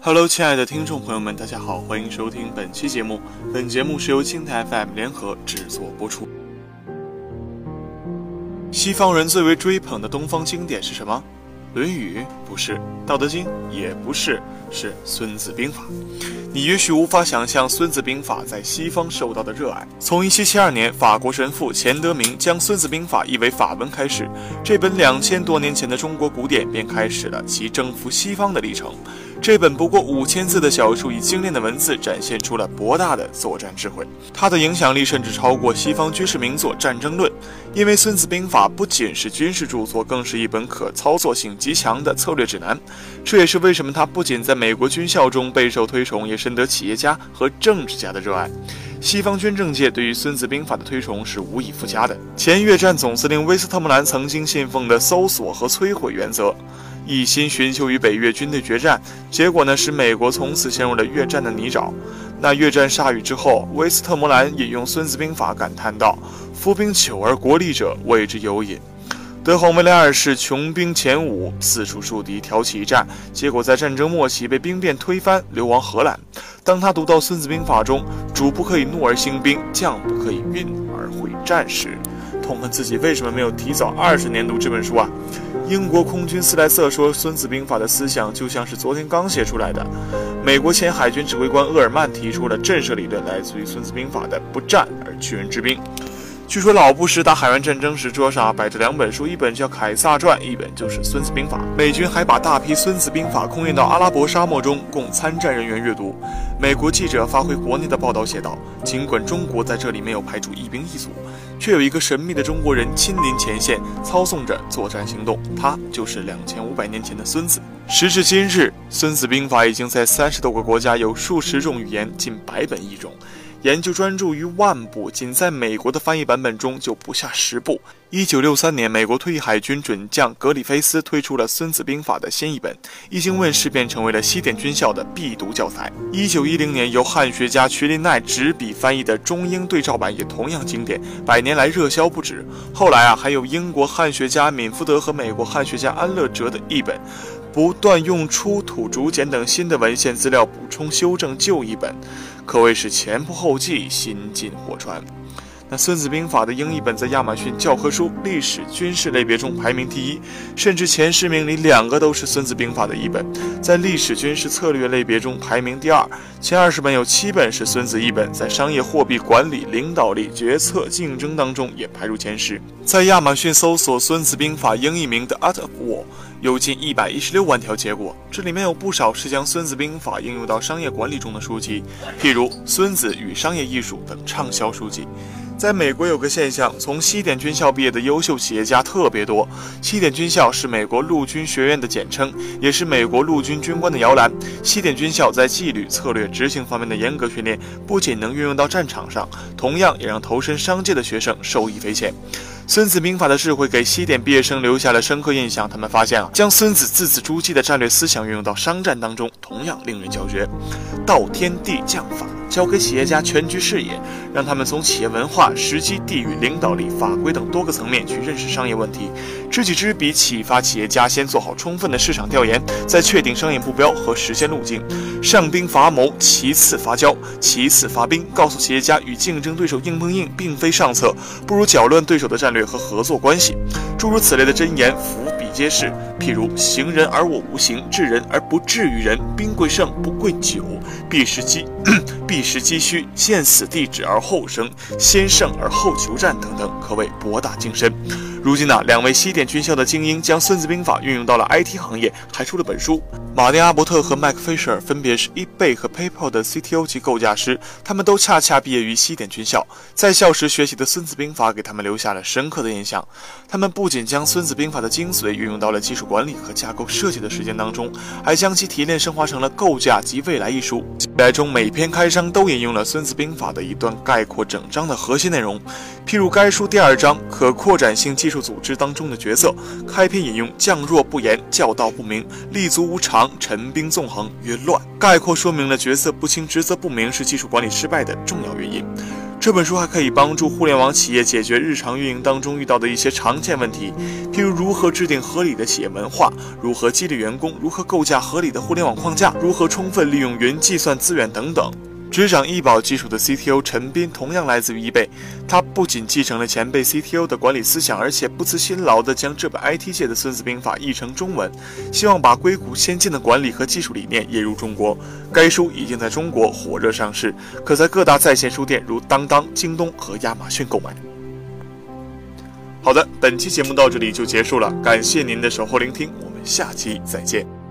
Hello，亲爱的听众朋友们，大家好，欢迎收听本期节目。本节目是由青台 FM 联合制作播出。西方人最为追捧的东方经典是什么？《论语》不是，《道德经》也不是，是《孙子兵法》。你也许无法想象《孙子兵法》在西方受到的热爱。从1772年法国神父钱德明将《孙子兵法》译为法文开始，这本两千多年前的中国古典便开始了其征服西方的历程。这本不过五千字的小书，以精炼的文字展现出了博大的作战智慧。它的影响力甚至超过西方军事名作《战争论》，因为《孙子兵法》不仅是军事著作，更是一本可操作性极强的策略指南。这也是为什么它不仅在美国军校中备受推崇，也深得企业家和政治家的热爱。西方军政界对于《孙子兵法》的推崇是无以复加的。前越战总司令威斯特莫兰曾经信奉的搜索和摧毁原则。一心寻求与北越军队决战，结果呢，使美国从此陷入了越战的泥沼。那越战铩羽之后，威斯特摩兰引用《孙子兵法》感叹道：“夫兵久而国利者，谓之有也。”德皇威廉二世穷兵黔武，四处树敌，挑起一战，结果在战争末期被兵变推翻，流亡荷兰。当他读到《孙子兵法》中“主不可以怒而兴兵，将不可以运而会战”时，痛恨自己为什么没有提早二十年读这本书啊！英国空军斯莱瑟说，《孙子兵法》的思想就像是昨天刚写出来的。美国前海军指挥官厄尔曼提出了震慑理论，来自于《孙子兵法》的“不战而屈人之兵”。据说老布什打海湾战争时，桌上摆着两本书，一本叫《凯撒传》，一本就是《孙子兵法》。美军还把大批《孙子兵法》空运到阿拉伯沙漠中，供参战人员阅读。美国记者发回国内的报道写道：“尽管中国在这里没有派出一兵一卒，却有一个神秘的中国人亲临前线，操纵着作战行动。他就是两千五百年前的孙子。时至今日，《孙子兵法》已经在三十多个国家有数十种语言，近百本译种。”研究专注于万部，仅在美国的翻译版本中就不下十部。一九六三年，美国退役海军准将格里菲斯推出了《孙子兵法》的新译本，一经问世便成为了西点军校的必读教材。一九一零年，由汉学家徐林奈执笔翻译的中英对照版也同样经典，百年来热销不止。后来啊，还有英国汉学家敏福德和美国汉学家安乐哲的译本。不断用出土竹简等新的文献资料补充修正旧译本，可谓是前仆后继，新进货传。那《孙子兵法》的英译本在亚马逊教科书历史军事类别中排名第一，甚至前十名里两个都是《孙子兵法》的译本。在历史军事策略类别中排名第二，前二十本有七本是孙子译本。在商业货币管理、领导力、决策、竞争当中也排入前十。在亚马逊搜索《孙子兵法》英译名的《Art of War》，有近一百一十六万条结果，这里面有不少是将《孙子兵法》应用到商业管理中的书籍，譬如《孙子与商业艺术》等畅销书籍。在美国有个现象，从西点军校毕业的优秀企业家特别多。西点军校是美国陆军学院的简称，也是美国陆军军官的摇篮。西点军校在纪律、策略、执行方面的严格训练，不仅能运用到战场上，同样也让投身商界的学生受益匪浅。孙子兵法的智慧给西点毕业生留下了深刻印象。他们发现啊，将孙子字字珠玑的战略思想运用到商战当中，同样令人叫绝。道天地将法交给企业家全局视野，让他们从企业文化、时机、地域、领导力、法规等多个层面去认识商业问题。知己知彼，启发企业家先做好充分的市场调研，再确定商业目标和实现路径。上兵伐谋，其次伐交，其次伐兵。告诉企业家，与竞争对手硬碰硬并非上策，不如搅乱对手的战略和合作关系。诸如此类的箴言，皆是。譬如：行人而我无形，治人而不至于人。兵贵胜，不贵久。避时机，避时机需，见死地止而后生，先胜而后求战等等，可谓博大精深。如今呢，两位西点军校的精英将《孙子兵法》运用到了 IT 行业，还出了本书。马丁·阿伯特和麦克·菲舍尔分别是 eBay 和 PayPal 的 CTO 级构架师，他们都恰恰毕业于西点军校，在校时学习的《孙子兵法》给他们留下了深刻的印象。他们不仅将《孙子兵法》的精髓运用到了技术管理和架构设计的实践当中，还将其提炼升华成了构架及未来一书。来中每篇开章都引用了《孙子兵法》的一段概括整章的核心内容，譬如该书第二章“可扩展性技术组织”当中的角色，开篇引用“将弱不言，教道不明，立足无常。”陈兵纵横曰乱，概括说明了角色不清、职责不明是技术管理失败的重要原因。这本书还可以帮助互联网企业解决日常运营当中遇到的一些常见问题，譬如如何制定合理的企业文化，如何激励员工，如何构架合理的互联网框架，如何充分利用云计算资源等等。执掌易宝技术的 CTO 陈斌同样来自于易贝，他不仅继承了前辈 CTO 的管理思想，而且不辞辛劳地将这本 IT 界的《孙子兵法》译成中文，希望把硅谷先进的管理和技术理念引入中国。该书已经在中国火热上市，可在各大在线书店如当当、京东和亚马逊购买。好的，本期节目到这里就结束了，感谢您的守候聆听，我们下期再见。